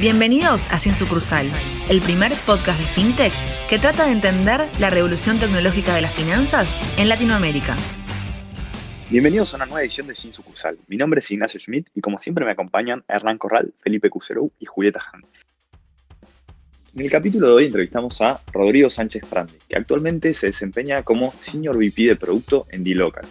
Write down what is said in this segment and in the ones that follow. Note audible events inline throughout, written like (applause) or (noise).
Bienvenidos a Sin Sucursal, el primer podcast de FinTech que trata de entender la revolución tecnológica de las finanzas en Latinoamérica. Bienvenidos a una nueva edición de Sin Sucursal. Mi nombre es Ignacio Schmidt y como siempre me acompañan Hernán Corral, Felipe Cuserou y Julieta Han. En el capítulo de hoy entrevistamos a Rodrigo Sánchez Prandi, que actualmente se desempeña como Senior VP de Producto en D-Local.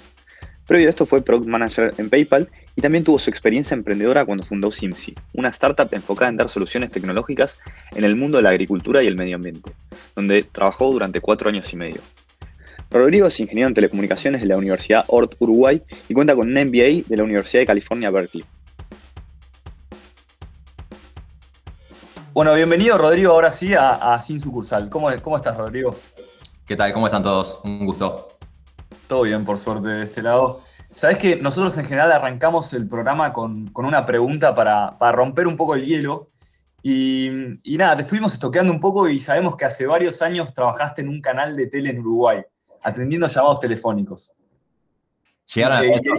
Previo a esto fue Product Manager en PayPal y también tuvo su experiencia emprendedora cuando fundó Simsi, una startup enfocada en dar soluciones tecnológicas en el mundo de la agricultura y el medio ambiente, donde trabajó durante cuatro años y medio. Rodrigo es ingeniero en telecomunicaciones de la Universidad Ort Uruguay y cuenta con un MBA de la Universidad de California, Berkeley. Bueno, bienvenido Rodrigo ahora sí a, Sin Sucursal. ¿Cómo, ¿Cómo estás, Rodrigo? ¿Qué tal? ¿Cómo están todos? Un gusto. Todo bien, por suerte, de este lado. Sabes que nosotros en general arrancamos el programa con, una pregunta para, romper un poco el hielo. Y, nada, te estuvimos estoqueando un poco y sabemos que hace varios años trabajaste en un canal de tele en Uruguay, atendiendo llamados telefónicos. Llegaron a eh, eso,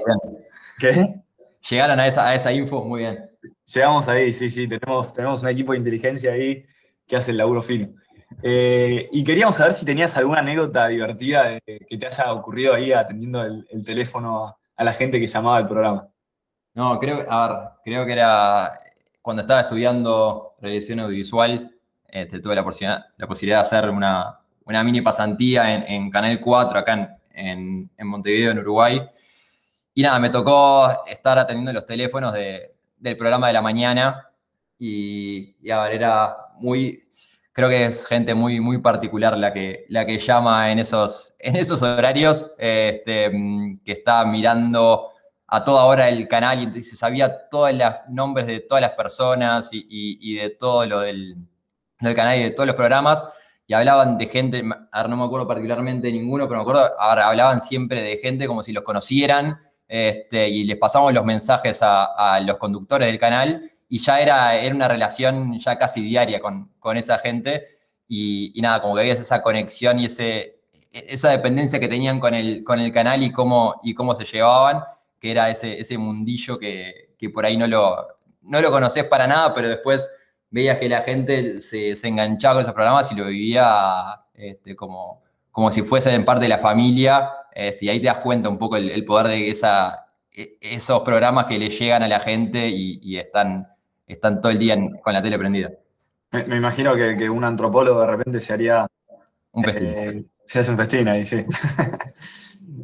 ¿Qué? Llegaron a esa, a esa info, muy bien. Llegamos ahí, sí, sí, tenemos, tenemos un equipo de inteligencia ahí que hace el laburo fino. Eh, y queríamos saber si tenías alguna anécdota divertida que te haya ocurrido ahí atendiendo el, teléfono a, la gente que llamaba al programa. No, creo, a ver, creo que era cuando estaba estudiando revisión audiovisual, este, tuve la posibilidad, la posibilidad de hacer una, mini pasantía en, Canal 4 acá en, Montevideo, en Uruguay. Y nada, me tocó estar atendiendo los teléfonos del programa de la mañana y, y a ver, era muy, creo que es gente muy, muy particular la que, la que llama en esos, en esos horarios, este, que está mirando a toda hora el canal y se sabía todos los nombres de todas las personas y, de todo lo del, canal y de todos los programas. Y hablaban de gente, ahora no me acuerdo particularmente de ninguno, pero me acuerdo, ahora hablaban siempre de gente como si los conocieran este, y les pasamos los mensajes a, a los conductores del canal y ya era, era una relación ya casi diaria con, esa gente. Y, nada, como que había esa conexión y ese, esa dependencia que tenían con el, con el canal y cómo, y cómo se llevaban, que era ese, ese mundillo que, por ahí no lo, no lo conoces para nada, pero después veías que la gente se, enganchaba con esos programas y lo vivía este, como, como si fuesen parte de la familia, este, y ahí te das cuenta un poco el, poder de esa, e, esos programas que le llegan a la gente y están están todo el día con la tele prendida. Me, imagino que, un antropólogo de repente se haría... Un festín. Eh, se hace un festín ahí, sí. (laughs)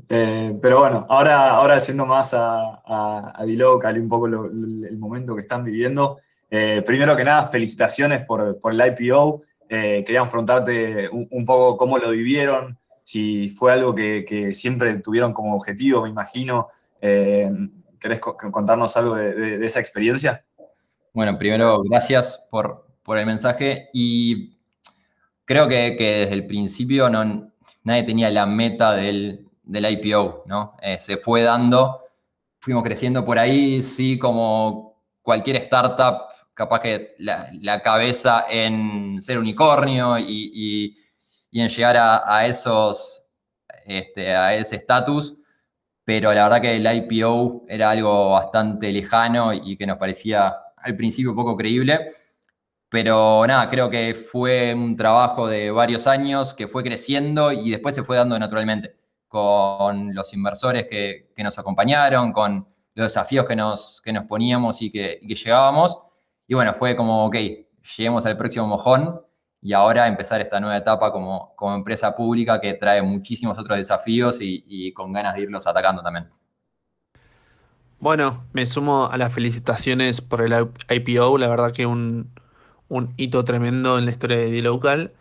Eh, pero bueno, ahora, ahora yendo más a, a, a Dilocal y un poco el momento que están viviendo, eh, primero que nada, felicitaciones por, el IPO. queríamos preguntarte un, poco cómo lo vivieron, si fue algo que, siempre tuvieron como objetivo, me imagino. ¿Querés contarnos algo de esa experiencia? Bueno, primero, gracias por, el mensaje y creo que, desde el principio no, nadie tenía la meta del, IPO, ¿no? Eh, se fue dando, fuimos creciendo por ahí, sí, como cualquier startup, capaz que la, cabeza en ser unicornio y, en llegar a, esos, este, a ese estatus, pero la verdad que el IPO era algo bastante lejano y que nos parecía al principio poco creíble, pero nada, creo que fue un trabajo de varios años que fue creciendo y después se fue dando naturalmente con los inversores que, nos acompañaron, con los desafíos que nos, que nos poníamos y que, llegábamos. Y bueno, fue como, ok, lleguemos al próximo mojón y ahora empezar esta nueva etapa como, como empresa pública que trae muchísimos otros desafíos y con ganas de irlos atacando también. Bueno, me sumo a las felicitaciones por el IPO, la verdad que un, hito tremendo en la historia de D-Local.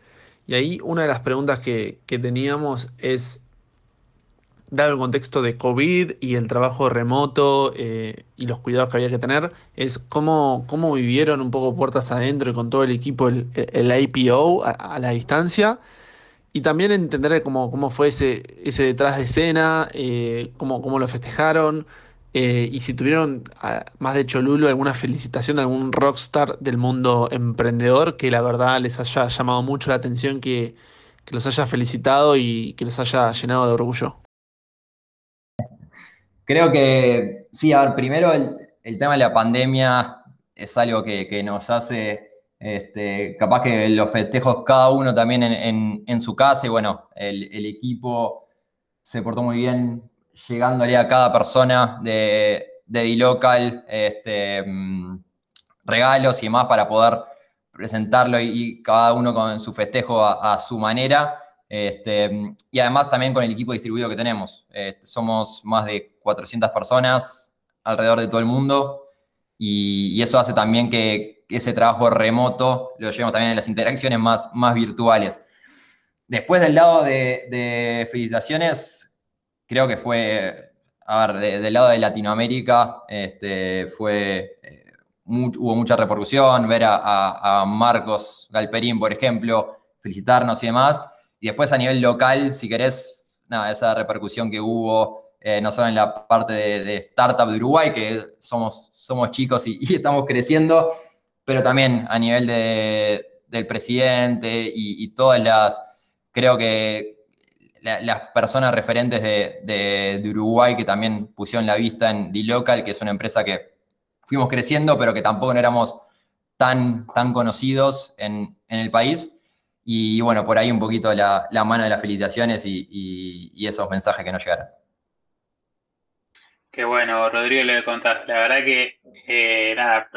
Y ahí una de las preguntas que, teníamos es, dado el contexto de COVID y el trabajo remoto eh, y los cuidados que había que tener, es cómo, cómo vivieron un poco puertas adentro y con todo el equipo el, IPO a, la distancia. Y también entender cómo, fue ese, ese detrás de escena, eh, cómo lo festejaron, eh, y si tuvieron, más de Cholulo, alguna felicitación de algún rockstar del mundo emprendedor que la verdad les haya llamado mucho la atención, que, los haya felicitado y que los haya llenado de orgullo. Creo que, sí, a ver, primero el, tema de la pandemia es algo que, nos hace Este, capaz que los festejos cada uno también en, su casa y bueno, el, equipo se portó muy bien llegándole a cada persona de, de D-Local este, mm, regalos y demás para poder presentarlo y, cada uno con su festejo a, su manera. Este, y además también con el equipo distribuido que tenemos. Este, somos más de 400 personas alrededor de todo el mundo y, eso hace también que ese trabajo remoto lo llevemos también en las interacciones más, más virtuales. Después del lado de, felicitaciones, creo que fue, a ver, del lado de Latinoamérica, este, fue, eh, hubo mucha repercusión, ver a, Marcos Galperín, por ejemplo, felicitarnos y demás. Y después a nivel local, si querés, nada, esa repercusión que hubo eh, no solo en la parte de, startup de Uruguay, que somos, somos chicos y, (laughs) estamos creciendo, pero también a nivel del presidente y, todas las, creo que las personas referentes de, Uruguay que también pusieron la vista en D-Local, que es una empresa que fuimos creciendo, pero que tampoco éramos tan, tan conocidos en, el país. Y bueno, por ahí un poquito la, mano de las felicitaciones y, esos mensajes que nos llegaron. Qué bueno, Rodrigo, le contaste. La verdad que, eh, nada,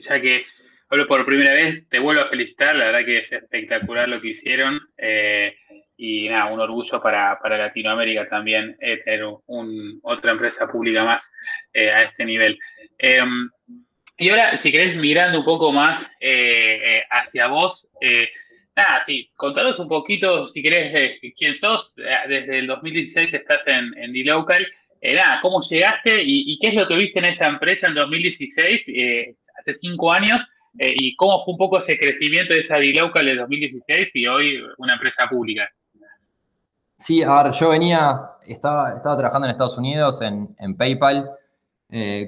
ya que hablo por primera vez, te vuelvo a felicitar. La verdad que es espectacular lo que hicieron. Eh, y nada, un orgullo para, Latinoamérica también eh, tener un, otra empresa pública más a este nivel. Em, y ahora, si querés, mirando un poco más hacia vos, nada, sí, contanos un poquito, si querés, quién sos. Desde el 2016 estás en, en D-Local. Eh, ¿cómo llegaste y, qué es lo que viste en esa empresa en 2016, eh, hace cinco años, eh, y cómo fue un poco ese crecimiento de esa Dilocal de 2016 y hoy una empresa pública? Sí, a ver, yo venía, estaba, estaba trabajando en Estados Unidos, en, PayPal,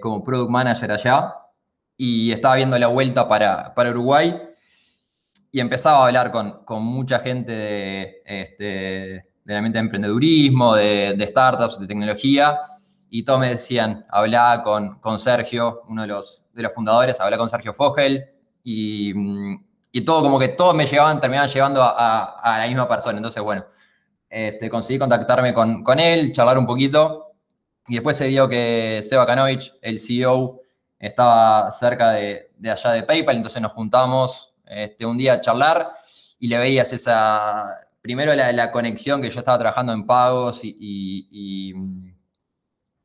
como Product Manager allá, y estaba viendo la vuelta para, Uruguay y empezaba a hablar con, mucha gente de, este, de la mente de emprendedurismo, de, startups, de tecnología, y todos me decían, habla con, con Sergio, uno de los, de los fundadores, habla con Sergio Fogel, y, y, todo, como que todos me llevaban, terminaban llevando a, a, la misma persona. Entonces, bueno, este, conseguí contactarme con, con, él, charlar un poquito, y después se dio que Seba Kanovich, el CEO, estaba cerca de, de allá de PayPal, entonces nos juntamos este, un día a charlar y le veías esa, primero la, conexión que yo estaba trabajando en pagos y,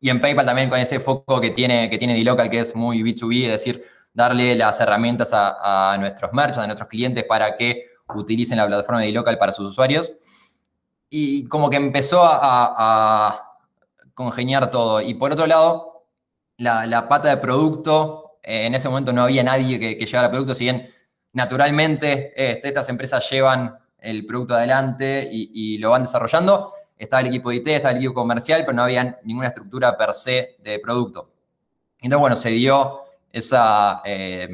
y, en PayPal también con ese foco que tiene, que tiene D-Local, que es muy B2B, es decir, darle las herramientas a, nuestros merchants, a nuestros clientes para que utilicen la plataforma de D-Local para sus usuarios. Y como que empezó a, congeniar todo. Y por otro lado, la, pata de producto, eh, en ese momento no había nadie que, que llevara producto, si bien naturalmente este, estas empresas llevan el producto adelante y, lo van desarrollando. Estaba el equipo de IT, estaba el equipo comercial, pero no había ninguna estructura per se de producto. Entonces, bueno, se dio esa, eh,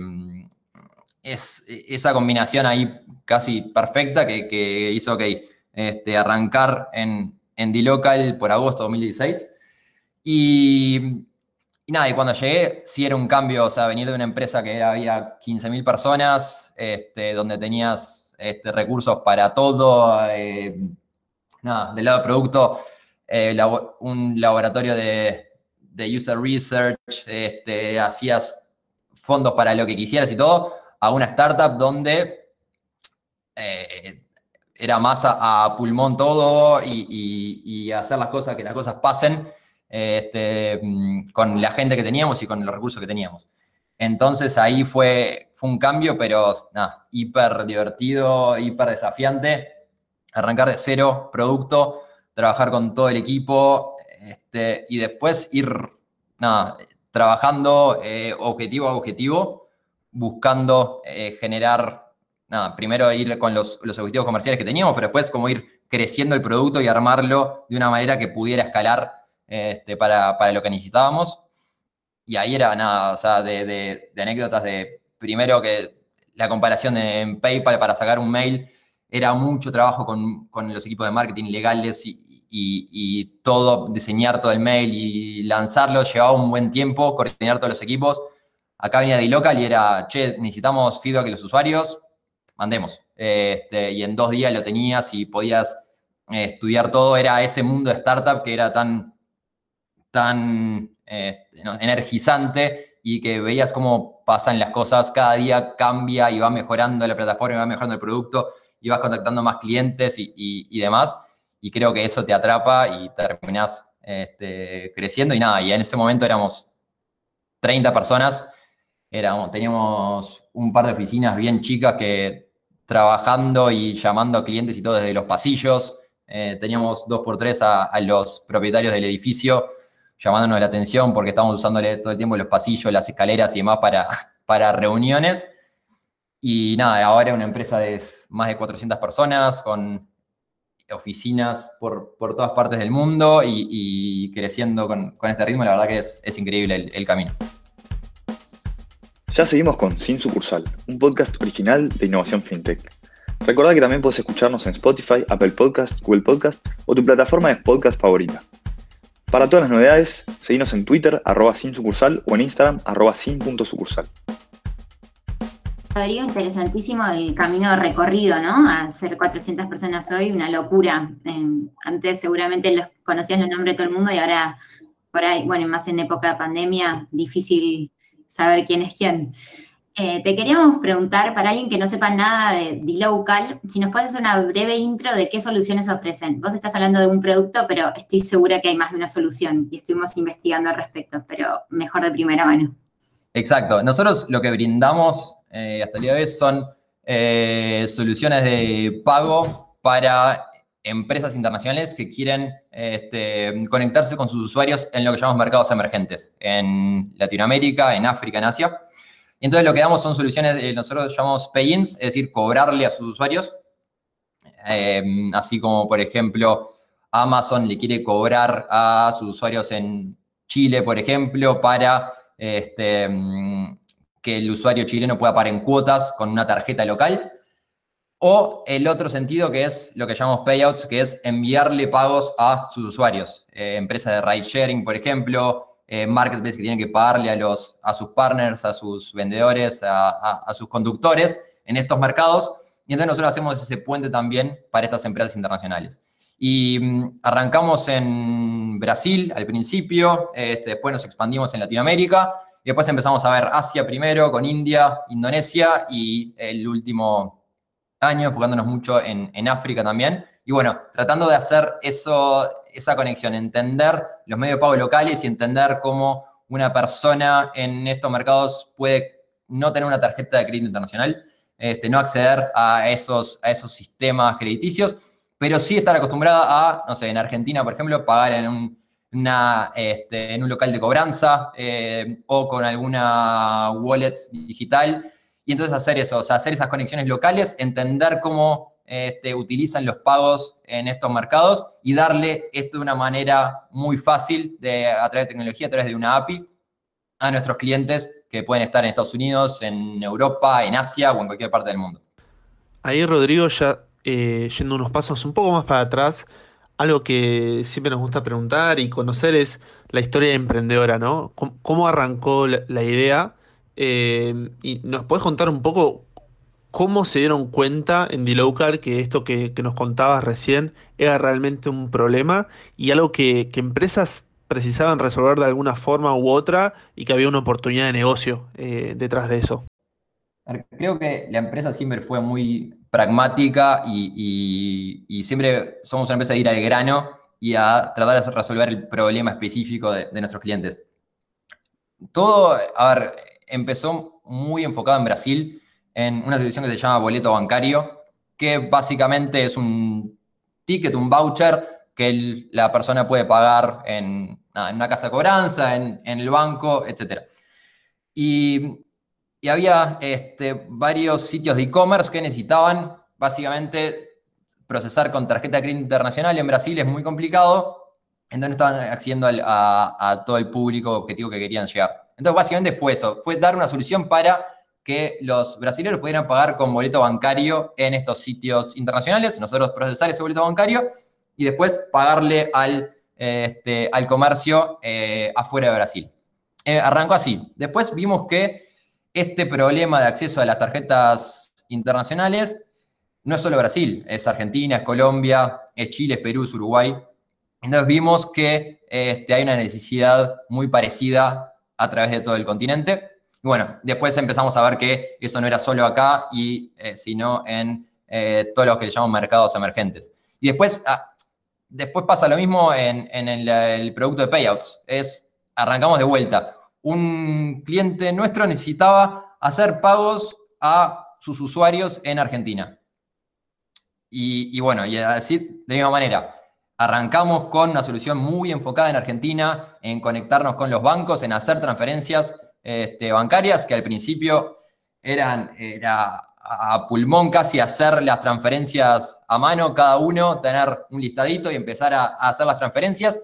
esa combinación ahí casi perfecta que, hizo, que este, arrancar en, en D-Local por agosto de 2016. Y, y, nada, y cuando llegué, sí era un cambio, o sea, venir de una empresa que era, había 15.000 personas, este, donde tenías este, recursos para todo. Eh, nada, del lado de producto, eh, un laboratorio de, user research, este, hacías fondos para lo que quisieras y todo, a una startup donde eh, era más a, pulmón todo y, hacer las cosas, que las cosas pasen este, mm, con la gente que teníamos y con los recursos que teníamos. Entonces ahí fue, fue un cambio, pero nada, hiper divertido, hiper desafiante. Arrancar de cero, producto, trabajar con todo el equipo este, y después ir nada, trabajando eh, objetivo a objetivo, buscando eh, generar, nada, primero ir con los, objetivos comerciales que teníamos, pero después como ir creciendo el producto y armarlo de una manera que pudiera escalar este, para, para lo que necesitábamos y ahí era nada, o sea, de, anécdotas de, primero que la comparación en PayPal para sacar un mail era mucho trabajo con, los equipos de marketing legales y, todo, diseñar todo el mail y lanzarlo, llevaba un buen tiempo, coordinar todos los equipos. acá venía de local y era, che, necesitamos feedback de los usuarios, mandemos. Este, y en dos días lo tenías y podías eh, estudiar todo. Era ese mundo de startup que era tan, tan este, energizante y que veías cómo pasan las cosas, cada día cambia y va mejorando la plataforma, y va mejorando el producto, y vas contactando más clientes y, demás, y creo que eso te atrapa y terminas este, creciendo y nada, y en ese momento éramos 30 personas, éramos, teníamos un par de oficinas bien chicas que trabajando y llamando a clientes y todo desde los pasillos, eh, teníamos dos por tres a los propietarios del edificio, llamándonos la atención porque estamos usándole todo el tiempo los pasillos, las escaleras y demás para, (laughs) para reuniones. Y nada, ahora es una empresa de más de 400 personas con oficinas por, todas partes del mundo y, creciendo con, este ritmo, la verdad que es, increíble el, el, camino. Ya seguimos con Sin Sucursal, un podcast original de Innovación FinTech. Recuerda que también puedes escucharnos en Spotify, Apple Podcast, Google Podcast o tu plataforma de podcast favorita. Para todas las novedades, seguimos en Twitter, arroba sin sucursal, o en Instagram, arroba sin.sucursal. Rodrigo, interesantísimo el camino recorrido, ¿no? A ser 400 personas hoy, una locura. Em, antes seguramente los conocías los nombres de todo el mundo y ahora, por ahí, bueno, más en época de pandemia, difícil saber quién es quién. Eh, te queríamos preguntar, para alguien que no sepa nada de D-Local, si nos puedes hacer una breve intro de qué soluciones ofrecen. Vos estás hablando de un producto, pero estoy segura que hay más de una solución y estuvimos investigando al respecto, pero mejor de primera mano. Exacto. Nosotros lo que brindamos eh, hasta el día de hoy son eh, soluciones de pago para empresas internacionales que quieren este, conectarse con sus usuarios en lo que llamamos mercados emergentes, en Latinoamérica, en África, en Asia. Entonces lo que damos son soluciones, eh, nosotros llamamos pay-ins, es decir, cobrarle a sus usuarios. Em, así como, por ejemplo, Amazon le quiere cobrar a sus usuarios en Chile, por ejemplo, para este, mm, que el usuario chileno pueda pagar en cuotas con una tarjeta local. O el otro sentido que es lo que llamamos payouts, que es enviarle pagos a sus usuarios. Eh, empresas de ride sharing, por ejemplo, eh, marketplace que tienen que pagarle a, los, a sus partners, a sus vendedores, a, sus conductores en estos mercados. Y entonces nosotros hacemos ese puente también para estas empresas internacionales. Y mm, arrancamos en Brasil al principio, este, después nos expandimos en Latinoamérica y después empezamos a ver Asia primero con India, Indonesia y el último año enfocándonos mucho en, África también. Y bueno, tratando de hacer eso, esa conexión, entender los medios de pago locales y entender cómo una persona en estos mercados puede no tener una tarjeta de crédito internacional, este, no acceder a esos, a esos sistemas crediticios, pero sí estar acostumbrada a, no sé, en Argentina, por ejemplo, pagar en un, este, en un local de cobranza eh, o con alguna wallet digital. Y entonces hacer eso, o sea, hacer esas conexiones locales, entender cómo este, utilizan los pagos en estos mercados y darle esto de una manera muy fácil de, a través de tecnología, a través de una API a nuestros clientes que pueden estar en Estados Unidos, en Europa, en Asia o en cualquier parte del mundo. Ahí Rodrigo, ya eh, yendo unos pasos un poco más para atrás, algo que siempre nos gusta preguntar y conocer es la historia emprendedora, ¿no? ¿Cómo, arrancó la, idea? Eh, y nos puedes contar un poco ¿Cómo se dieron cuenta en D-Local que esto que, nos contabas recién era realmente un problema y algo que, empresas precisaban resolver de alguna forma u otra y que había una oportunidad de negocio eh, detrás de eso? Creo que la empresa siempre fue muy pragmática y, siempre somos una empresa de ir al grano y a tratar de resolver el problema específico de, de nuestros clientes. Todo, a ver, empezó muy enfocado en Brasil en una solución que se llama boleto bancario, que básicamente es un ticket, un voucher que la persona puede pagar en, una casa de cobranza, en, el banco, etc. Y, había este, varios sitios de e-commerce que necesitaban básicamente procesar con tarjeta de crédito internacional. En Brasil es muy complicado, entonces estaban accediendo a, a todo el público objetivo que querían llegar. Entonces básicamente fue eso, fue dar una solución para que los brasileños pudieran pagar con boleto bancario en estos sitios internacionales, nosotros procesar ese boleto bancario y después pagarle al, este, al comercio eh, afuera de Brasil. Eh, arrancó así. Después vimos que este problema de acceso a las tarjetas internacionales no es solo Brasil, es Argentina, es Colombia, es Chile, es Perú, es Uruguay. Entonces vimos que este, hay una necesidad muy parecida a través de todo el continente. Y bueno, después empezamos a ver que eso no era solo acá, y, eh, sino en eh, todos los que le llamamos mercados emergentes. Y después, ah, después pasa lo mismo en, el, producto de payouts. Es, arrancamos de vuelta. Un cliente nuestro necesitaba hacer pagos a sus usuarios en Argentina. Y, bueno, y así, de la misma manera, arrancamos con una solución muy enfocada en Argentina, en conectarnos con los bancos, en hacer transferencias este, bancarias, que al principio eran era a pulmón casi hacer las transferencias a mano, cada uno tener un listadito y empezar a, hacer las transferencias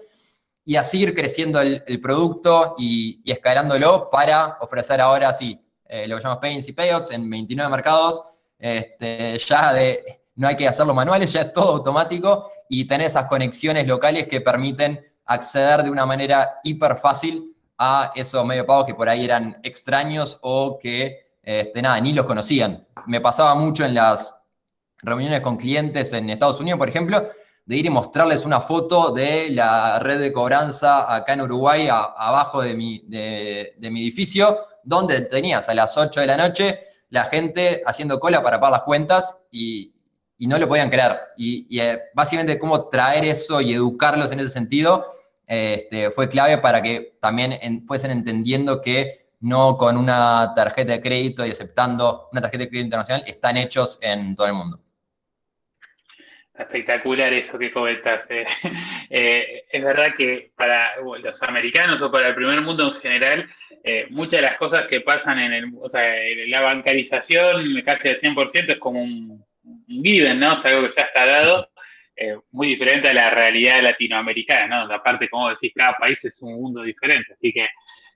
y así ir creciendo el, producto y, escalándolo para ofrecer ahora sí eh, lo que llamamos Payments y Payouts en 29 mercados, este, ya de no hay que hacerlo manuales, ya es todo automático y tener esas conexiones locales que permiten acceder de una manera hiper fácil a esos medios pagos que por ahí eran extraños o que este, nada, ni los conocían. Me pasaba mucho en las reuniones con clientes en Estados Unidos, por ejemplo, de ir y mostrarles una foto de la red de cobranza acá en Uruguay, abajo de mi, de mi edificio, donde tenías a las 8 de la noche la gente haciendo cola para pagar las cuentas y, y no lo podían creer. Y, eh, básicamente cómo traer eso y educarlos en ese sentido este, fue clave para que también fuesen entendiendo que no con una tarjeta de crédito y aceptando una tarjeta de crédito internacional están hechos en todo el mundo. Espectacular eso que comentaste. (laughs) Eh, es verdad que para los americanos o para el primer mundo en general, eh, muchas de las cosas que pasan en, el, o sea, la bancarización casi al 100% es como un, viven, ¿no? Es algo que ya está dado, eh, muy diferente a la realidad latinoamericana, ¿no? Aparte, como decís, cada país es un mundo diferente, así que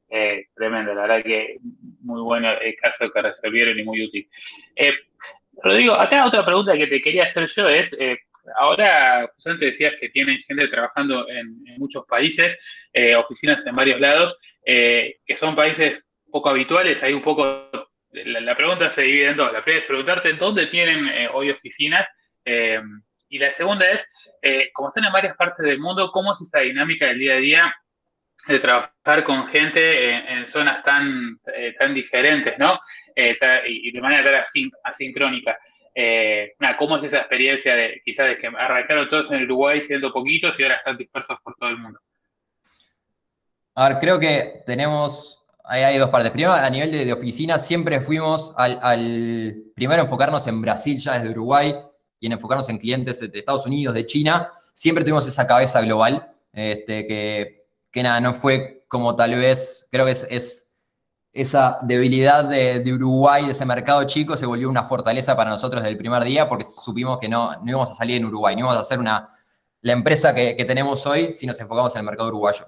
eh, tremendo, la verdad que muy bueno el caso que resolvieron y muy útil. Eh, Rodrigo, acá otra pregunta que te quería hacer yo es, eh, ahora justamente decías que tienen gente trabajando en, muchos países, oficinas en varios lados, que son países poco habituales, hay un poco la, pregunta se divide en dos. La primera es preguntarte dónde tienen eh, hoy oficinas. Eh, y la segunda es, eh, como están en varias partes del mundo, ¿cómo es esa dinámica del día a día de trabajar con gente en, zonas tan, tan diferentes, ¿no? y de manera tan asincrónica. ¿Cómo es esa experiencia de quizás de que arrancaron todos en Uruguay siendo poquitos y ahora están dispersos por todo el mundo? A ver, creo que tenemos hay dos partes. Primero, a nivel de, oficina, siempre fuimos al, primero enfocarnos en Brasil ya desde Uruguay y en enfocarnos en clientes de Estados Unidos, de China. Siempre tuvimos esa cabeza global, este, que, nada, no fue como tal vez, creo que es, esa debilidad de, Uruguay, de ese mercado chico, se volvió una fortaleza para nosotros desde el primer día porque supimos que no, no íbamos a salir en Uruguay, no íbamos a ser una, la empresa que, que tenemos hoy si nos enfocamos en el mercado uruguayo.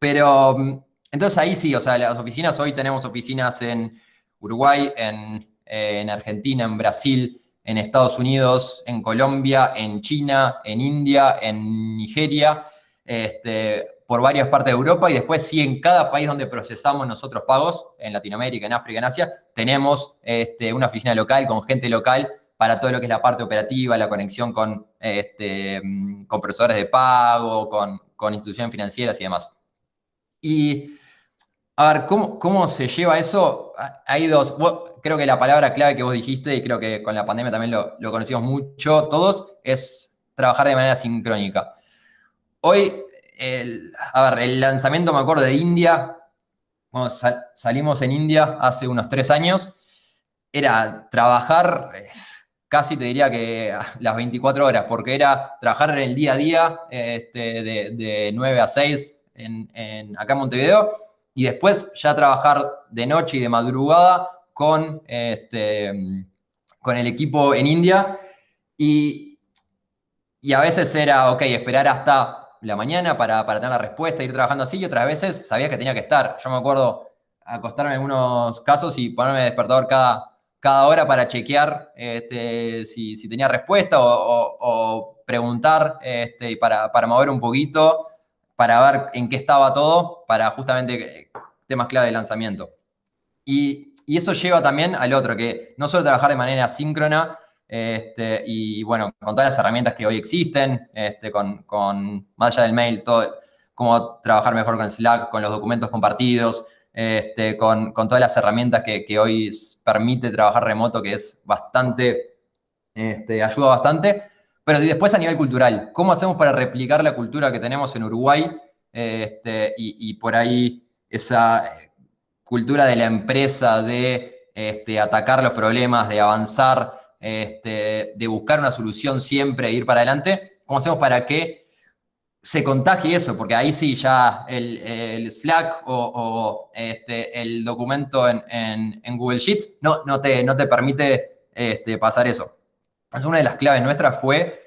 Pero entonces ahí sí, o sea, las oficinas, hoy tenemos oficinas en Uruguay, en, Argentina, en Brasil, en Estados Unidos, en Colombia, en China, en India, en Nigeria, este, por varias partes de Europa y después sí en cada país donde procesamos nosotros pagos, en Latinoamérica, en África, en Asia, tenemos este, una oficina local con gente local para todo lo que es la parte operativa, la conexión con, este, con profesores de pago, con instituciones financieras y demás. Y a ver, ¿cómo, se lleva eso? Hay dos, creo que la palabra clave que vos dijiste, y creo que con la pandemia también lo, conocimos mucho todos, es trabajar de manera sincrónica. Hoy, el, a ver, el lanzamiento, me acuerdo, de India, cuando salimos en India hace unos tres años, era trabajar, eh, casi te diría que (laughs) las 24 horas, porque era trabajar en el día a día, este, de, 9 a 6 en, acá en Montevideo, y después ya trabajar de noche y de madrugada con, este, con el equipo en India. Y, y, a veces era, ok, esperar hasta la mañana para, para, tener la respuesta, ir trabajando así, y otras veces sabía que tenía que estar. Yo me acuerdo acostarme en algunos casos y ponerme despertador cada, cada hora para chequear este, si, si, tenía respuesta o, o, preguntar este, para, para mover un poquito para ver en qué estaba todo, para justamente temas clave de lanzamiento. Y, eso lleva también al otro, que no solo trabajar de manera síncrona, este, y bueno, con todas las herramientas que hoy existen, este, con, con, más allá del mail, todo, cómo trabajar mejor con Slack, con los documentos compartidos, este, con, todas las herramientas que, hoy permite trabajar remoto, que es bastante, ayuda bastante. Pero después a nivel cultural, ¿cómo hacemos para replicar la cultura que tenemos en Uruguay? Este, y, por ahí esa cultura de la empresa de este, atacar los problemas, de avanzar, este, de buscar una solución siempre e ir para adelante. ¿Cómo hacemos para que se contagie eso? Porque ahí sí ya el, Slack o, el documento en, Google Sheets no, te, no te permite pasar eso. Una de las claves nuestras fue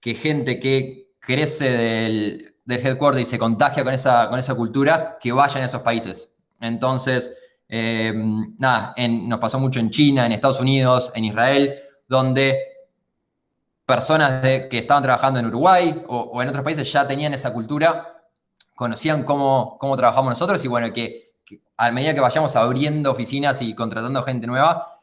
que gente que crece del, del headquarter y se contagia con esa, con esa cultura, que vayan a esos países. Entonces, eh, nada, nos pasó mucho en China, en Estados Unidos, en Israel, donde personas que estaban trabajando en Uruguay o, en otros países ya tenían esa cultura, conocían cómo, cómo trabajamos nosotros y bueno, que, a medida que vayamos abriendo oficinas y contratando gente nueva,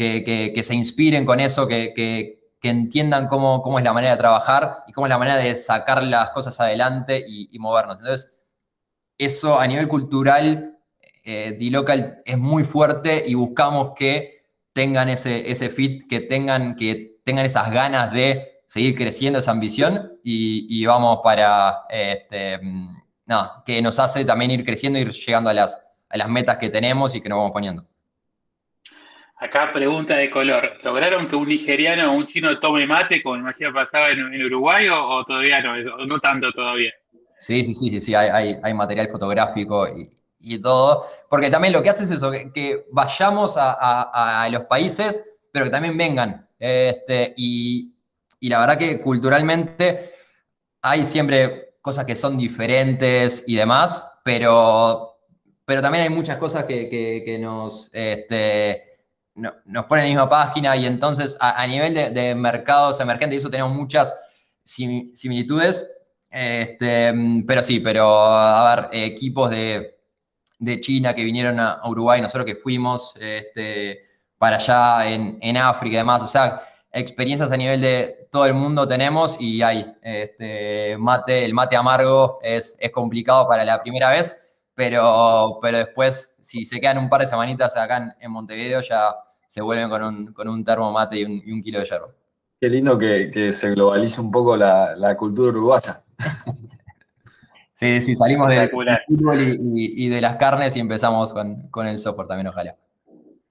que, se inspiren con eso, que, entiendan cómo, es la manera de trabajar y cómo es la manera de sacar las cosas adelante y, movernos. Entonces, eso a nivel cultural eh, D-Local es muy fuerte y buscamos que tengan ese, ese fit, que tengan, esas ganas de seguir creciendo, esa ambición y, vamos para, este, mm, que nos hace también ir creciendo, ir llegando a las metas que tenemos y que nos vamos poniendo. Acá pregunta de color. ¿Lograron que un nigeriano o un chino tome mate como imagino pasaba en, Uruguay o, todavía no? No tanto todavía. Sí, sí, sí, sí, sí. Hay, material fotográfico y, y todo, porque también lo que hace es eso, que, vayamos a, los países, pero que también vengan. Este, y, la verdad que culturalmente hay siempre cosas que son diferentes y demás, pero, pero también hay muchas cosas que, nos, este, nos ponen en la misma página y entonces a, nivel de, mercados emergentes, eso tenemos muchas similitudes, este, pero sí, pero a ver, equipos de de China que vinieron a Uruguay, nosotros que fuimos este, para allá en, África y demás. O sea, experiencias a nivel de todo el mundo tenemos y hay. Este, mate, el mate amargo es, es complicado para la primera vez, pero, pero después, si se quedan un par de semanitas acá en, Montevideo, ya se vuelven con un, con un termo mate y un, kilo de hierro. Qué lindo que, se globalice un poco la, la cultura uruguaya. Sí, sí, salimos del fútbol y, de las carnes y empezamos con, el software también, ojalá.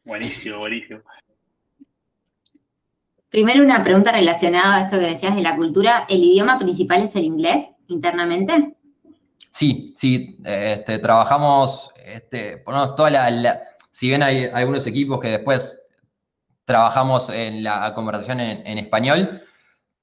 Buenísimo, buenísimo. Primero una pregunta relacionada a esto que decías de la cultura. ¿El idioma principal es el inglés internamente? Sí, sí. Este, trabajamos, este, ponemos toda la, Si bien hay algunos equipos que después trabajamos en la conversación en, en español,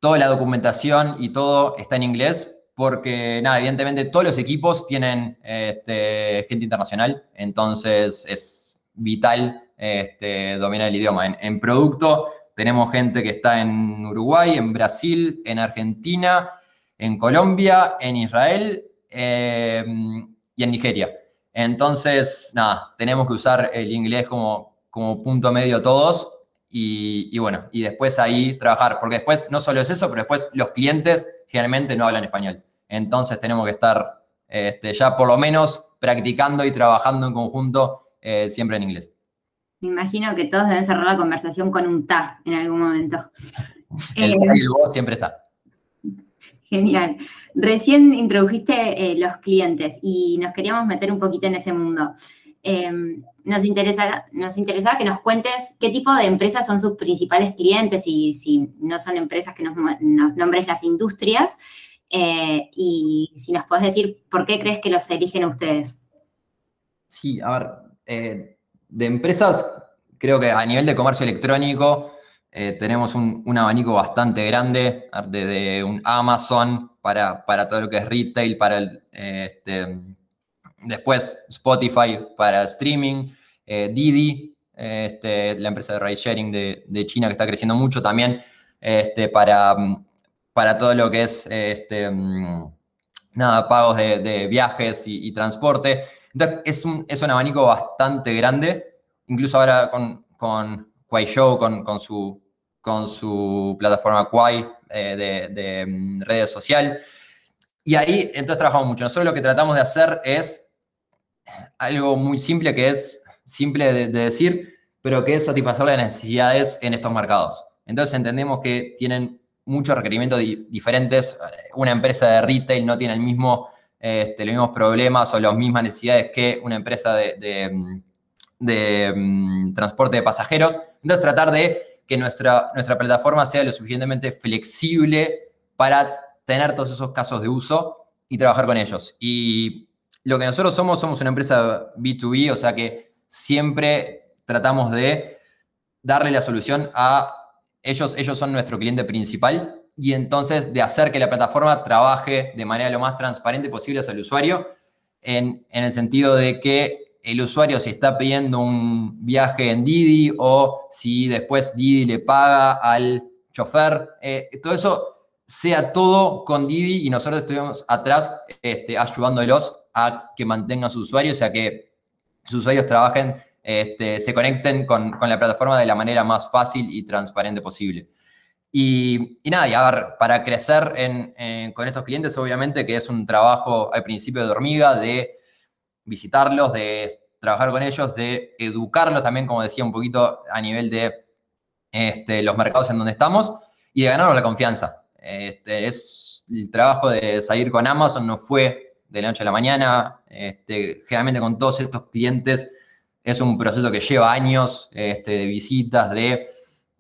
toda la documentación y todo está en inglés porque, nada, evidentemente todos los equipos tienen este, gente internacional, entonces es vital este, dominar el idioma. En, producto tenemos gente que está en Uruguay, en Brasil, en Argentina, en Colombia, en Israel em, y en Nigeria. Entonces, nada, tenemos que usar el inglés como, como punto medio todos y, y, bueno, y después ahí trabajar, porque después no solo es eso, pero después los clientes generalmente no hablan español. Entonces tenemos que estar este, ya por lo menos practicando y trabajando en conjunto eh, siempre en inglés. Me imagino que todos deben cerrar la conversación con un ta en algún momento. El, eh, siempre está. Genial. Recién introdujiste eh, los clientes y nos queríamos meter un poquito en ese mundo. nos, interesa, nos interesaba que nos cuentes qué tipo de empresas son sus principales clientes y si no son empresas que nos, nombres las industrias eh, y si nos puedes decir por qué crees que los eligen ustedes. Sí, a ver, eh, de empresas, creo que a nivel de comercio electrónico eh, tenemos un, abanico bastante grande, desde un Amazon para, todo lo que es retail, para el, este, después Spotify para streaming, Didi, este, la empresa de ride sharing de, China que está creciendo mucho también, este, para para todo lo que es este, mm, nada, pagos de, viajes y, transporte. Es un, es un abanico bastante grande, incluso ahora con, con Quai Show, con, con, su, con su plataforma Quai eh, de, de mm, redes social. Y ahí, entonces, trabajamos mucho. Nosotros lo que tratamos de hacer es algo muy simple, que es simple de, de decir, pero que es satisfacer las necesidades en estos mercados. Entonces entendemos que tienen muchos requerimientos diferentes. Una empresa de retail no tiene el mismo, este, los mismos problemas o las mismas necesidades que una empresa de, de, mm, transporte de pasajeros. Entonces tratar de que nuestra, nuestra plataforma sea lo suficientemente flexible para tener todos esos casos de uso y trabajar con ellos. Y lo que nosotros somos, somos una empresa B2B, o sea que siempre tratamos de darle la solución a ellos, ellos son nuestro cliente principal y entonces de hacer que la plataforma trabaje de manera lo más transparente posible hacia el usuario, en, el sentido de que el usuario si está pidiendo un viaje en Didi o si después Didi le paga al chofer, eh, todo eso sea todo con Didi y nosotros estuvimos atrás este, ayudándolos a que mantengan sus usuarios, sea que sus usuarios trabajen este, se conecten con, la plataforma de la manera más fácil y transparente posible. Y, nada, y a ver, para crecer con estos clientes, obviamente que es un trabajo al principio de hormiga, de visitarlos, de trabajar con ellos, de educarlos también, como decía, un poquito a nivel de este, los mercados en donde estamos y de ganarnos la confianza. Este, es el trabajo de salir con Amazon no fue de la noche a la mañana. Este, generalmente con todos estos clientes es un proceso que lleva años este, de visitas, de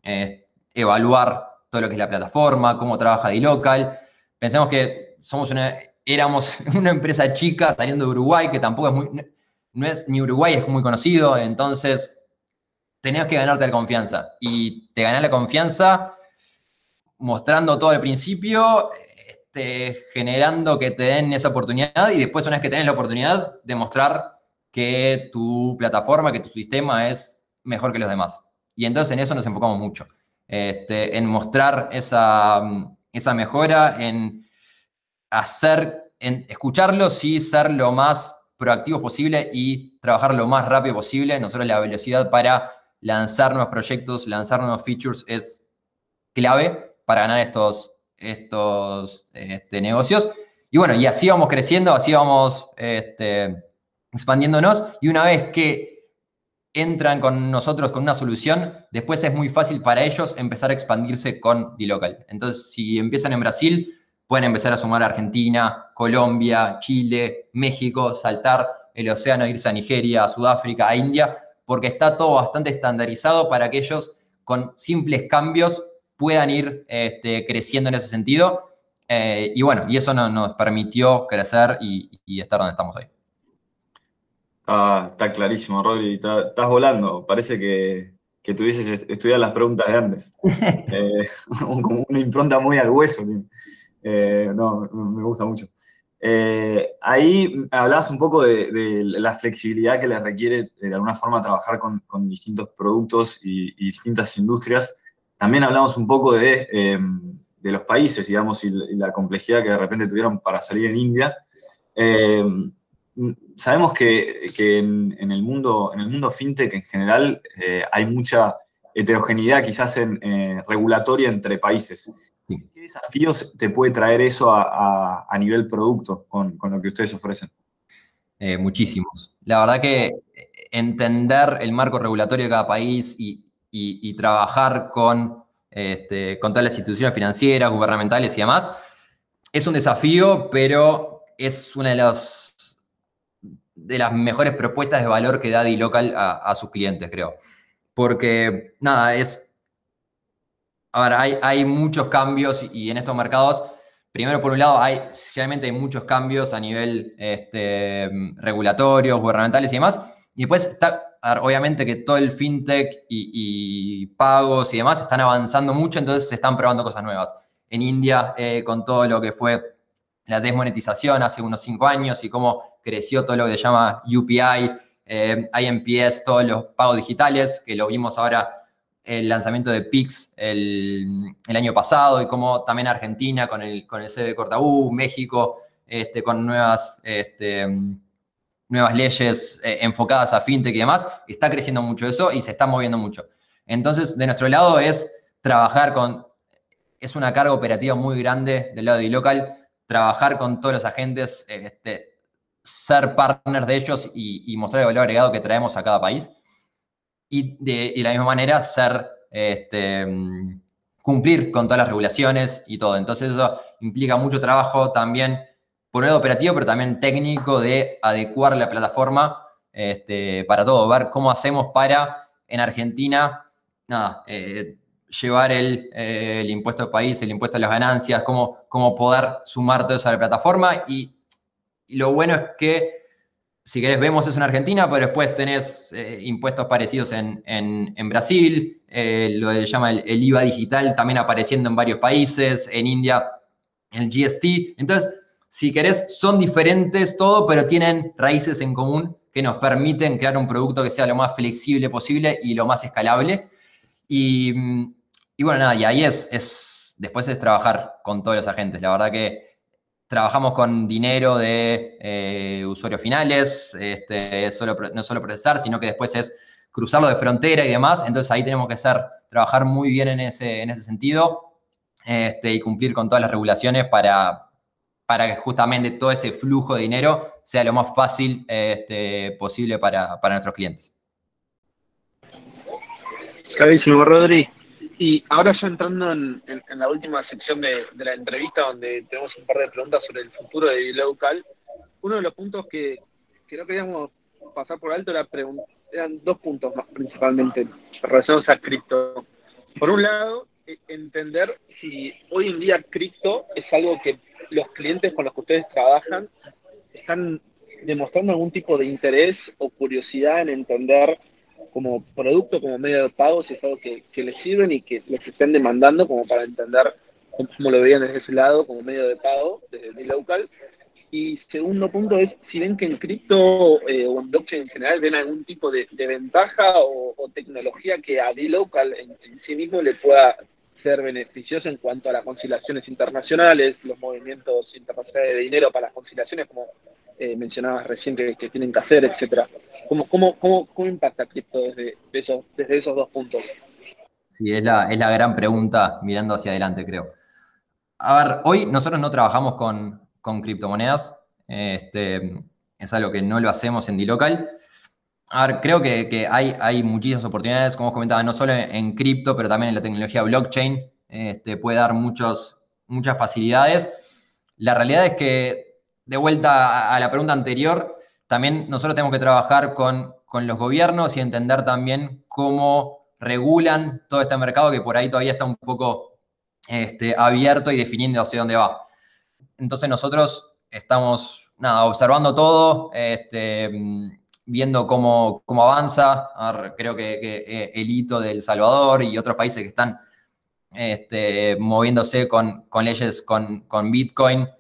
eh, evaluar todo lo que es la plataforma, cómo trabaja D-Local. Pensemos que somos una, éramos (laughs) una empresa chica saliendo de Uruguay, que tampoco es muy, no es ni Uruguay, es muy conocido, entonces tenías que ganarte la confianza. Y te ganas la confianza mostrando todo al principio, este, generando que te den esa oportunidad y después una vez que tenés la oportunidad, demostrar que tu plataforma, que tu sistema es mejor que los demás. Y entonces en eso nos enfocamos mucho, este, en mostrar esa, esa mejora, en hacer, en escucharlos y ser lo más proactivos posible y trabajar lo más rápido posible. Nosotros la velocidad para lanzar nuevos proyectos, lanzar nuevos features es clave para ganar estos, estos este, negocios. Y bueno, y así vamos creciendo, así vamos este, expandiéndonos y una vez que entran con nosotros con una solución, después es muy fácil para ellos empezar a expandirse con D-Local. Entonces, si empiezan en Brasil, pueden empezar a sumar a Argentina, Colombia, Chile, México, saltar el océano, irse a Nigeria, a Sudáfrica, a India, porque está todo bastante estandarizado para que ellos con simples cambios puedan ir este, creciendo en ese sentido. Eh, y bueno, y eso nos permitió crecer y estar donde estamos hoy. Ah, está clarísimo, Rodri. estás volando. Parece que, que tuvieses estudiado las preguntas de antes. (laughs) Eh, (laughs) como una impronta muy al hueso. Eh, no, me gusta mucho. Eh, ahí hablabas un poco de, la flexibilidad que le requiere de alguna forma trabajar con, distintos productos y, distintas industrias. También hablamos un poco de, los países, digamos, y, la complejidad que de repente tuvieron para salir en India sabemos que, en, el mundo, en el mundo fintech en general eh, hay mucha heterogeneidad quizás en, eh, regulatoria entre países. ¿Qué desafíos te puede traer eso a, nivel producto con, lo que ustedes ofrecen? Eh, muchísimos. La verdad que entender el marco regulatorio de cada país y, trabajar con, este, todas las instituciones financieras, gubernamentales y demás, es un desafío, pero es una de las de las mejores propuestas de valor que da D-Local a, sus clientes, creo. Porque, nada, es... A ver, hay, hay muchos cambios y en estos mercados, primero por un lado, hay, realmente hay muchos cambios a nivel este, regulatorios, gubernamentales y demás. Y después está, obviamente que todo el fintech y, pagos y demás están avanzando mucho, entonces se están probando cosas nuevas. En India, eh, con todo lo que fue la desmonetización hace unos cinco años y cómo creció todo lo que se llama UPI, eh, IMPS, todos los pagos digitales, que lo vimos ahora el lanzamiento de PIX el, año pasado y como también Argentina con el, con el CB Cortabú, México este, con nuevas este, nuevas leyes eh, enfocadas a fintech y demás, está creciendo mucho eso y se está moviendo mucho. Entonces, de nuestro lado es trabajar con, es una carga operativa muy grande del lado de local, trabajar con todos los agentes, este, ser partner de ellos y, mostrar el valor agregado que traemos a cada país. Y de, la misma manera, ser, este, cumplir con todas las regulaciones y todo. Entonces, eso implica mucho trabajo también por un lado operativo, pero también técnico de adecuar la plataforma este, para todo, ver cómo hacemos para en Argentina, nada, eh, llevar el, eh, el, impuesto al país, el impuesto a las ganancias, cómo, cómo poder sumar todo eso a la plataforma. Y, lo bueno es que, si querés, vemos eso en Argentina, pero después tenés eh, impuestos parecidos en, en, Brasil, lo que llama el, IVA digital también apareciendo en varios países, en India el GST. Entonces, si querés, son diferentes todo, pero tienen raíces en común que nos permiten crear un producto que sea lo más flexible posible y lo más escalable. Y, bueno, nada, y ahí es, es, después es trabajar con todos los agentes. La verdad que trabajamos con dinero de eh, usuarios finales, este, solo, no solo procesar, sino que después es cruzarlo de frontera y demás. Entonces ahí tenemos que hacer, trabajar muy bien en ese, en ese sentido este, y cumplir con todas las regulaciones para, para que justamente todo ese flujo de dinero sea lo más fácil este, posible para, nuestros clientes. Clarísimo, Rodri. Y ahora ya entrando en, la última sección de, la entrevista, donde tenemos un par de preguntas sobre el futuro de local, uno de los puntos que, que no queríamos pasar por alto era eran dos puntos más principalmente relacionados a cripto. Por un lado, e, entender si hoy en día cripto es algo que los clientes con los que ustedes trabajan están demostrando algún tipo de interés o curiosidad en entender como producto, como medio de pago, si es algo que, les sirven y que les estén demandando como para entender cómo, lo veían desde ese lado como medio de pago, desde el local. Y segundo punto es si ven que en cripto eh, o en blockchain en general ven algún tipo de, ventaja o, tecnología que a D-Local en, en, sí mismo le pueda ser beneficioso en cuanto a las conciliaciones internacionales, los movimientos internacionales de dinero para las conciliaciones, como eh, mencionabas recién que, tienen que hacer, etcétera. ¿Cómo, cómo, cómo, cómo impacta cripto desde, esos, desde esos dos puntos? Sí, es la, es la gran pregunta mirando hacia adelante, creo. A ver, hoy nosotros no trabajamos con, con criptomonedas. Este, es algo que no lo hacemos en D-Local. A ver, creo que, hay, hay, muchísimas oportunidades, como os comentaba, no solo en, cripto, pero también en la tecnología blockchain. Este, puede dar muchos, muchas facilidades. La realidad es que, de vuelta a, la pregunta anterior, también nosotros tenemos que trabajar con, los gobiernos y entender también cómo regulan todo este mercado que por ahí todavía está un poco este, abierto y definiendo hacia dónde va. Entonces nosotros estamos nada, observando todo, este, viendo cómo, cómo avanza. creo que, eh, el hito de El Salvador y otros países que están este, moviéndose con, leyes con, Bitcoin eh,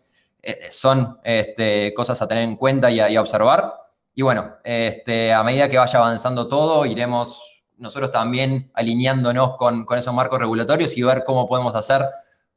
son este, cosas a tener en cuenta y a, observar. Y bueno, este, a medida que vaya avanzando todo, iremos nosotros también alineándonos con, esos marcos regulatorios y ver cómo podemos hacer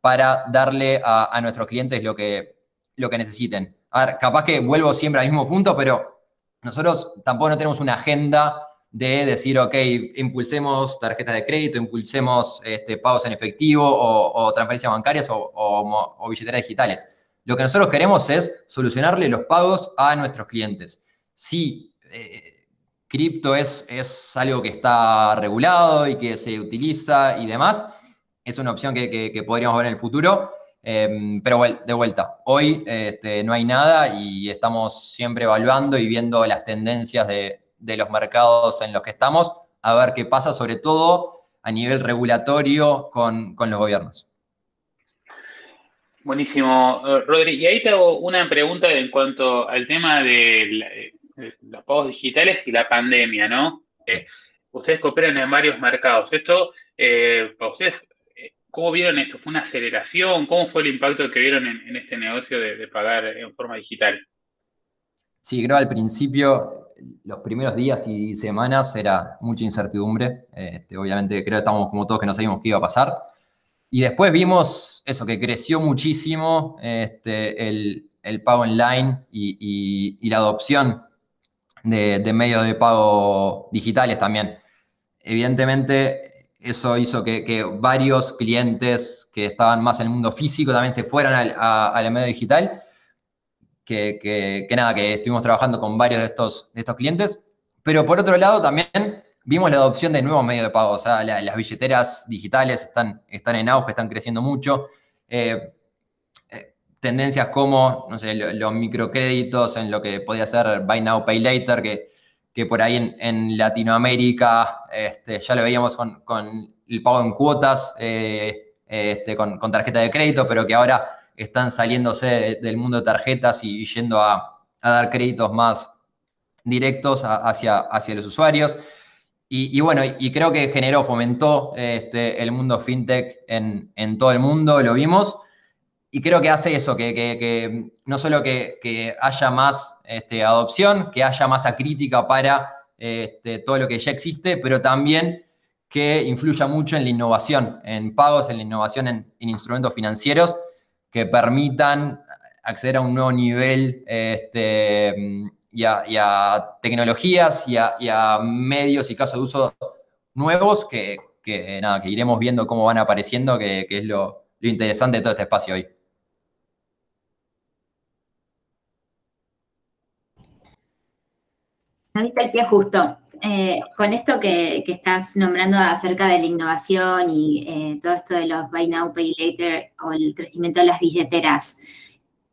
para darle a, nuestros clientes lo que, lo que necesiten. A ver, capaz que vuelvo siempre al mismo punto, pero nosotros tampoco no tenemos una agenda de decir, ok, impulsemos tarjetas de crédito, impulsemos este, pagos en efectivo o, transferencias bancarias o, billeteras digitales. Lo que nosotros queremos es solucionarle los pagos a nuestros clientes. Si eh, cripto es, es algo que está regulado y que se utiliza y demás, es una opción que podríamos ver en el futuro. Em, pero de vuelta, hoy este, no hay nada y estamos siempre evaluando y viendo las tendencias de, los mercados en los que estamos, a ver qué pasa, sobre todo a nivel regulatorio con, los gobiernos. Buenísimo, eh, Rodri. Y ahí te hago una pregunta en cuanto al tema de, los pagos digitales y la pandemia, ¿no? Eh, ustedes cooperan en varios mercados. Esto, eh, para ustedes, ¿Cómo vieron esto? ¿Fue una aceleración? ¿Cómo fue el impacto que vieron en, este negocio de, pagar en forma digital? Sí, creo al principio, los primeros días y semanas era mucha incertidumbre. Este, obviamente creo que estamos como todos que no sabíamos qué iba a pasar. Y después vimos eso, que creció muchísimo este, el, pago online y, la adopción de, medios de pago digitales también. Evidentemente, eso hizo que, varios clientes que estaban más en el mundo físico también se fueran al, medio digital. Que, nada, que estuvimos trabajando con varios de estos, de estos clientes. Pero por otro lado, también vimos la adopción de nuevos medios de pago. O sea, las billeteras digitales están, están en auge, están creciendo mucho. Eh, tendencias como, no sé, los microcréditos en lo que podría ser Buy Now, Pay Later, que, que por ahí en, Latinoamérica este, ya lo veíamos con, el pago en cuotas, eh, este, con, tarjeta de crédito, pero que ahora están saliéndose del mundo de tarjetas y yendo a, dar créditos más directos hacia, hacia los usuarios. Y, bueno, y creo que generó, fomentó este, el mundo fintech en, todo el mundo, lo vimos. Y creo que hace eso, que, no solo que, haya más este, adopción, que haya masa crítica para este, todo lo que ya existe, pero también que influya mucho en la innovación, en pagos, en la innovación en, instrumentos financieros que permitan acceder a un nuevo nivel y, a, tecnologías y a, medios y casos de uso nuevos que, nada, que iremos viendo cómo van apareciendo, que, es lo interesante de todo este espacio hoy. Ahorita el pie justo. Eh, con esto que, estás nombrando acerca de la innovación y eh, todo esto de los Buy Now, Pay Later o el crecimiento de las billeteras,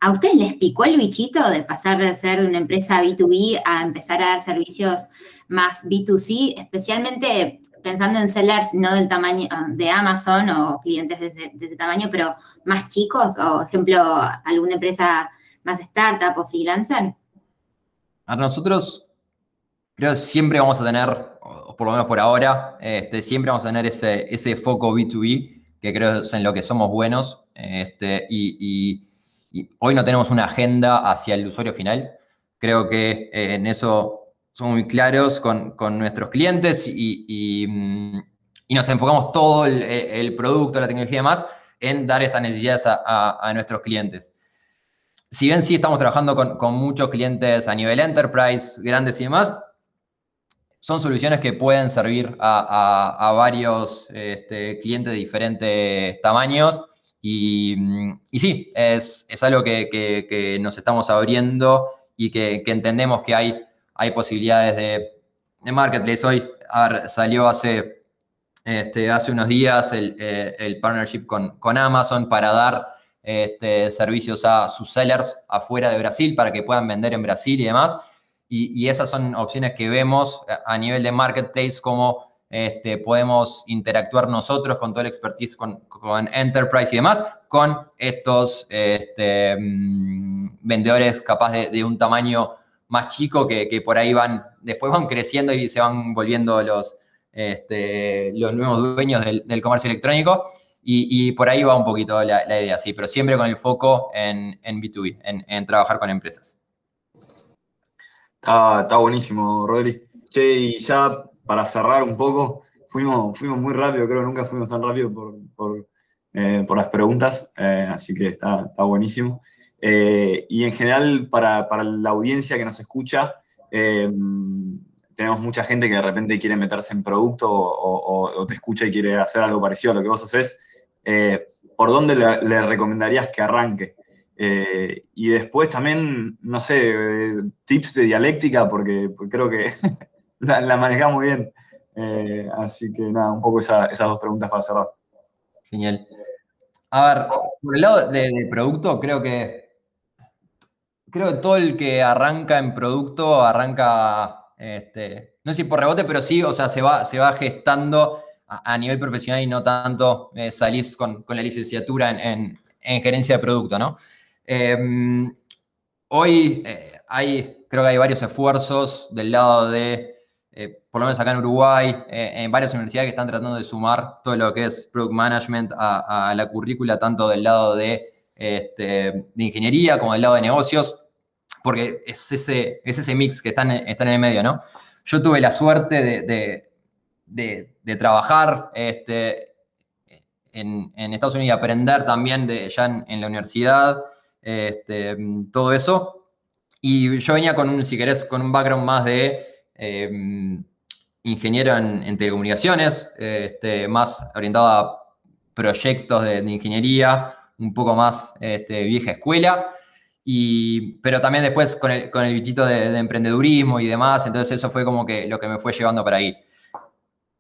¿a ustedes les picó el bichito de pasar de ser una empresa B2B a empezar a dar servicios más B2C, especialmente pensando en sellers no del tamaño de Amazon o clientes de ese, de ese tamaño, pero más chicos, o ejemplo, alguna empresa más startup o freelancer? A nosotros creo que siempre vamos a tener, o por lo menos por ahora, este, siempre vamos a tener ese, ese foco B2B, que creo es en lo que somos buenos, este, y, hoy no tenemos una agenda hacia el usuario final. Creo que eh, en eso somos muy claros con, nuestros clientes y, nos enfocamos todo el, producto, la tecnología y demás en dar esas necesidades a, nuestros clientes. Si bien sí estamos trabajando con, con muchos clientes a nivel enterprise, grandes y demás, son soluciones que pueden servir a, varios este, clientes de diferentes tamaños. Y, mm, sí, es, algo que, nos estamos abriendo y que, entendemos que hay, hay posibilidades de, marketplace. Hoy salió hace, este, hace unos días el, eh, partnership con, Amazon para dar este, servicios a sus sellers afuera de Brasil para que puedan vender en Brasil y demás. Y, esas son opciones que vemos a nivel de marketplace, como este, podemos interactuar nosotros con todo el expertise, con, Enterprise y demás, con estos este, mm, vendedores capaz de, un tamaño más chico que, por ahí van, después van creciendo y se van volviendo los, este, los nuevos dueños del, comercio electrónico. Y, por ahí va un poquito la, idea, sí, pero siempre con el foco en, B2B, en trabajar con empresas. Está, buenísimo, Rodri. Che, y ya para cerrar un poco, fuimos, fuimos muy rápido, creo que nunca fuimos tan rápido por, eh, las preguntas, eh, así que está, buenísimo. Eh, y en general, para, la audiencia que nos escucha, tenemos mucha gente que de repente quiere meterse en producto o, te escucha y quiere hacer algo parecido a lo que vos haces. ¿Por dónde le recomendarías que arranque? Eh, y después también, no sé, eh, tips de dialéctica, porque, creo que (laughs) la, la muy bien. Eh, así que nada, un poco esas dos preguntas para cerrar. Genial. A ver, por el lado de, producto, creo que creo que todo el que arranca en producto arranca, este, no sé si por rebote, pero sí, o sea, se va, se va gestando a, nivel profesional y no tanto salís con, la licenciatura en, en gerencia de producto, ¿no? Em, hoy eh, hay, creo que hay varios esfuerzos del lado de, eh, por lo menos acá en Uruguay, eh, en varias universidades que están tratando de sumar todo lo que es Product Management a, la currícula, tanto del lado de, este, de, ingeniería como del lado de negocios, porque es ese, es ese mix que está en, en el medio, ¿no? Yo tuve la suerte de, de, trabajar este, en, Estados Unidos y aprender también de, ya en, la universidad este, todo eso. Y yo venía con si querés, con un background más de em, ingeniero en, telecomunicaciones, este, más orientado a proyectos de, ingeniería, un poco más este, vieja escuela. Y, pero también después con el, con bichito de, emprendedurismo y demás, entonces eso fue como que lo que me fue llevando para ahí.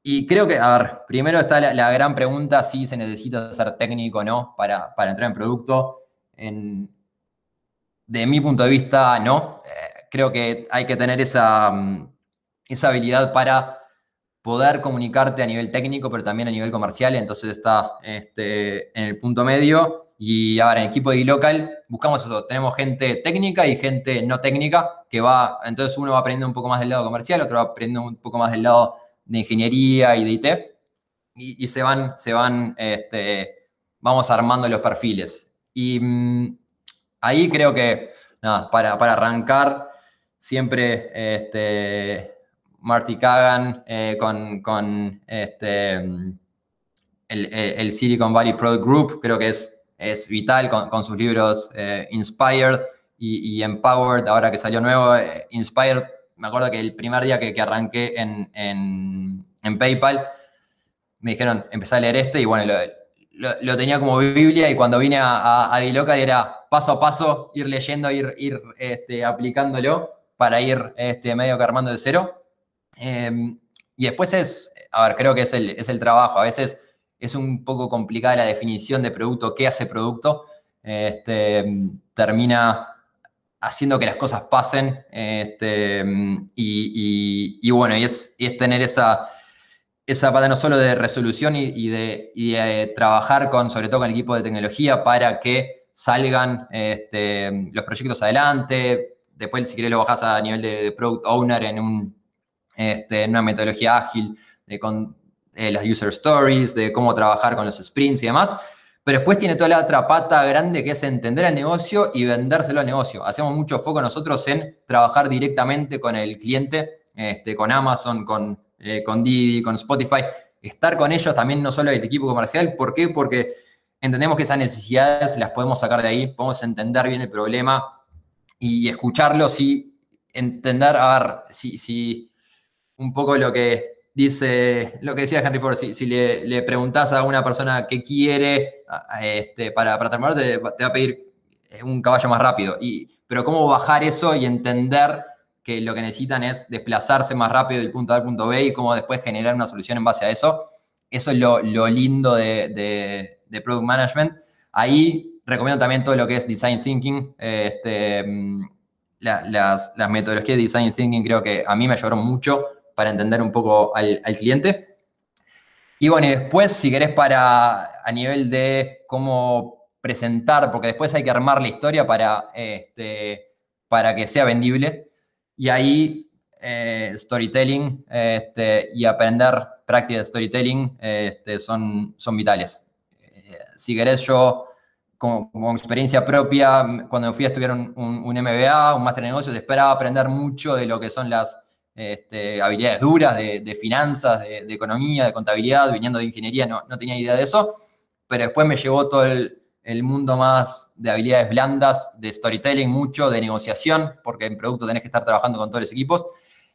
Y creo que, a ver, primero está la, gran pregunta si se necesita ser técnico o no para, entrar en producto. De mi punto de vista, no. Eh, creo que hay que tener esa, mm, esa habilidad para poder comunicarte a nivel técnico, pero también a nivel comercial. Entonces está este, en el punto medio. Y ahora, en el equipo de local buscamos eso. Tenemos gente técnica y gente no técnica que va, entonces uno va aprendiendo un poco más del lado comercial, otro va aprendiendo un poco más del lado de ingeniería y de IT, y, se van, se van, este, vamos armando los perfiles. Y mm, ahí creo que, nada, para, arrancar, siempre este, Marty Kagan eh, con, este, el, Silicon Valley Product Group, creo que es, es vital con, sus libros eh, Inspired y, Empowered, ahora que salió nuevo, eh, Inspired me acuerdo que el primer día que, arranqué en, PayPal, me dijeron, empecé a leer este y bueno, lo, tenía como Biblia y cuando vine a, a, era paso a paso, ir leyendo, ir, ir este, aplicándolo para ir este, medio que armando de cero. Em, y después es, a ver, creo que es el, es el trabajo. A veces es un poco complicada la definición de producto, qué hace producto. Este, termina haciendo que las cosas pasen. Este, y, bueno, y es, tener esa, esa pata no solo de resolución y, de, trabajar con, sobre todo con el equipo de tecnología para que salgan este, los proyectos adelante. Después, si querés, lo bajás a nivel de, product owner en, un, este, en una metodología ágil, de con eh, las user stories, de cómo trabajar con los sprints y demás. Pero después tiene toda la otra pata grande que es entender el negocio y vendérselo al negocio. Hacemos mucho foco nosotros en trabajar directamente con el cliente, este, con Amazon, con, eh, con Didi, con Spotify. Estar con ellos también no solo el equipo comercial. ¿Por qué? Porque entendemos que esas necesidades las podemos sacar de ahí, podemos entender bien el problema y escucharlos y entender, a ver, si, si un poco lo que dice lo que decía Henry Ford, si, le, le, preguntás a una persona qué quiere este, para, para terminar, te, va a pedir un caballo más rápido. Y, pero cómo bajar eso y entender que lo que necesitan es desplazarse más rápido del punto A al punto B y cómo después generar una solución en base a eso. Eso es lo, lindo de, de, Product Management. Ahí recomiendo también todo lo que es Design Thinking. Este, las, las metodologías de Design Thinking creo que a mí me ayudaron mucho para entender un poco al, cliente. Y bueno, y después, si querés, para a nivel de cómo presentar, porque después hay que armar la historia para, este, para que sea vendible. Y ahí, eh, storytelling este, y aprender práctica de storytelling este, son, son vitales. Eh, si querés, yo, como, experiencia propia, cuando fui a estudiar un, un MBA, un máster de negocios, esperaba aprender mucho de lo que son las este, habilidades duras de, finanzas, de, economía, de contabilidad, viniendo de ingeniería, no, no, tenía idea de eso, pero después me llevó todo el, mundo más de habilidades blandas, de storytelling mucho, de negociación, porque en producto tenés que estar trabajando con todos los equipos,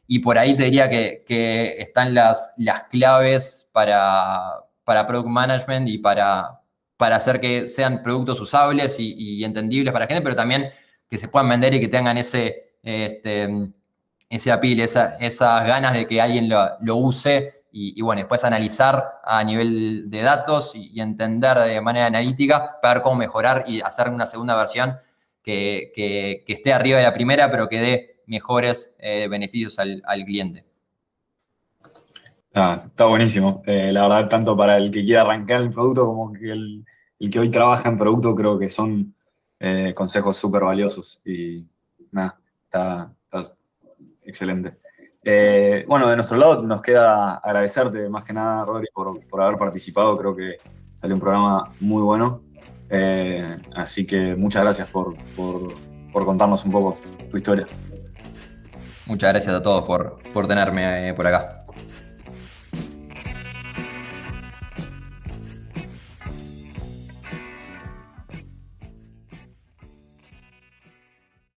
y por ahí te diría que, están las, las claves para, para product management y para, para hacer que sean productos usables y, entendibles para la gente, pero también que se puedan vender y que tengan ese... Este, ese apil, esa, esas ganas de que alguien lo, use y, bueno, después analizar a nivel de datos y, entender de manera analítica para ver cómo mejorar y hacer una segunda versión que, esté arriba de la primera, pero que dé mejores eh, beneficios al, cliente. Está buenísimo. Eh, la verdad, tanto para el que quiera arrancar el producto como que el, que hoy trabaja en producto, creo que son eh, consejos súper valiosos. Y nada, está, excelente. Eh, bueno, de nuestro lado nos queda agradecerte más que nada, Rodri, por, haber participado. Creo que salió un programa muy bueno. Eh, así que muchas gracias por, contarnos un poco tu historia. Muchas gracias a todos por, por tenerme eh, por acá.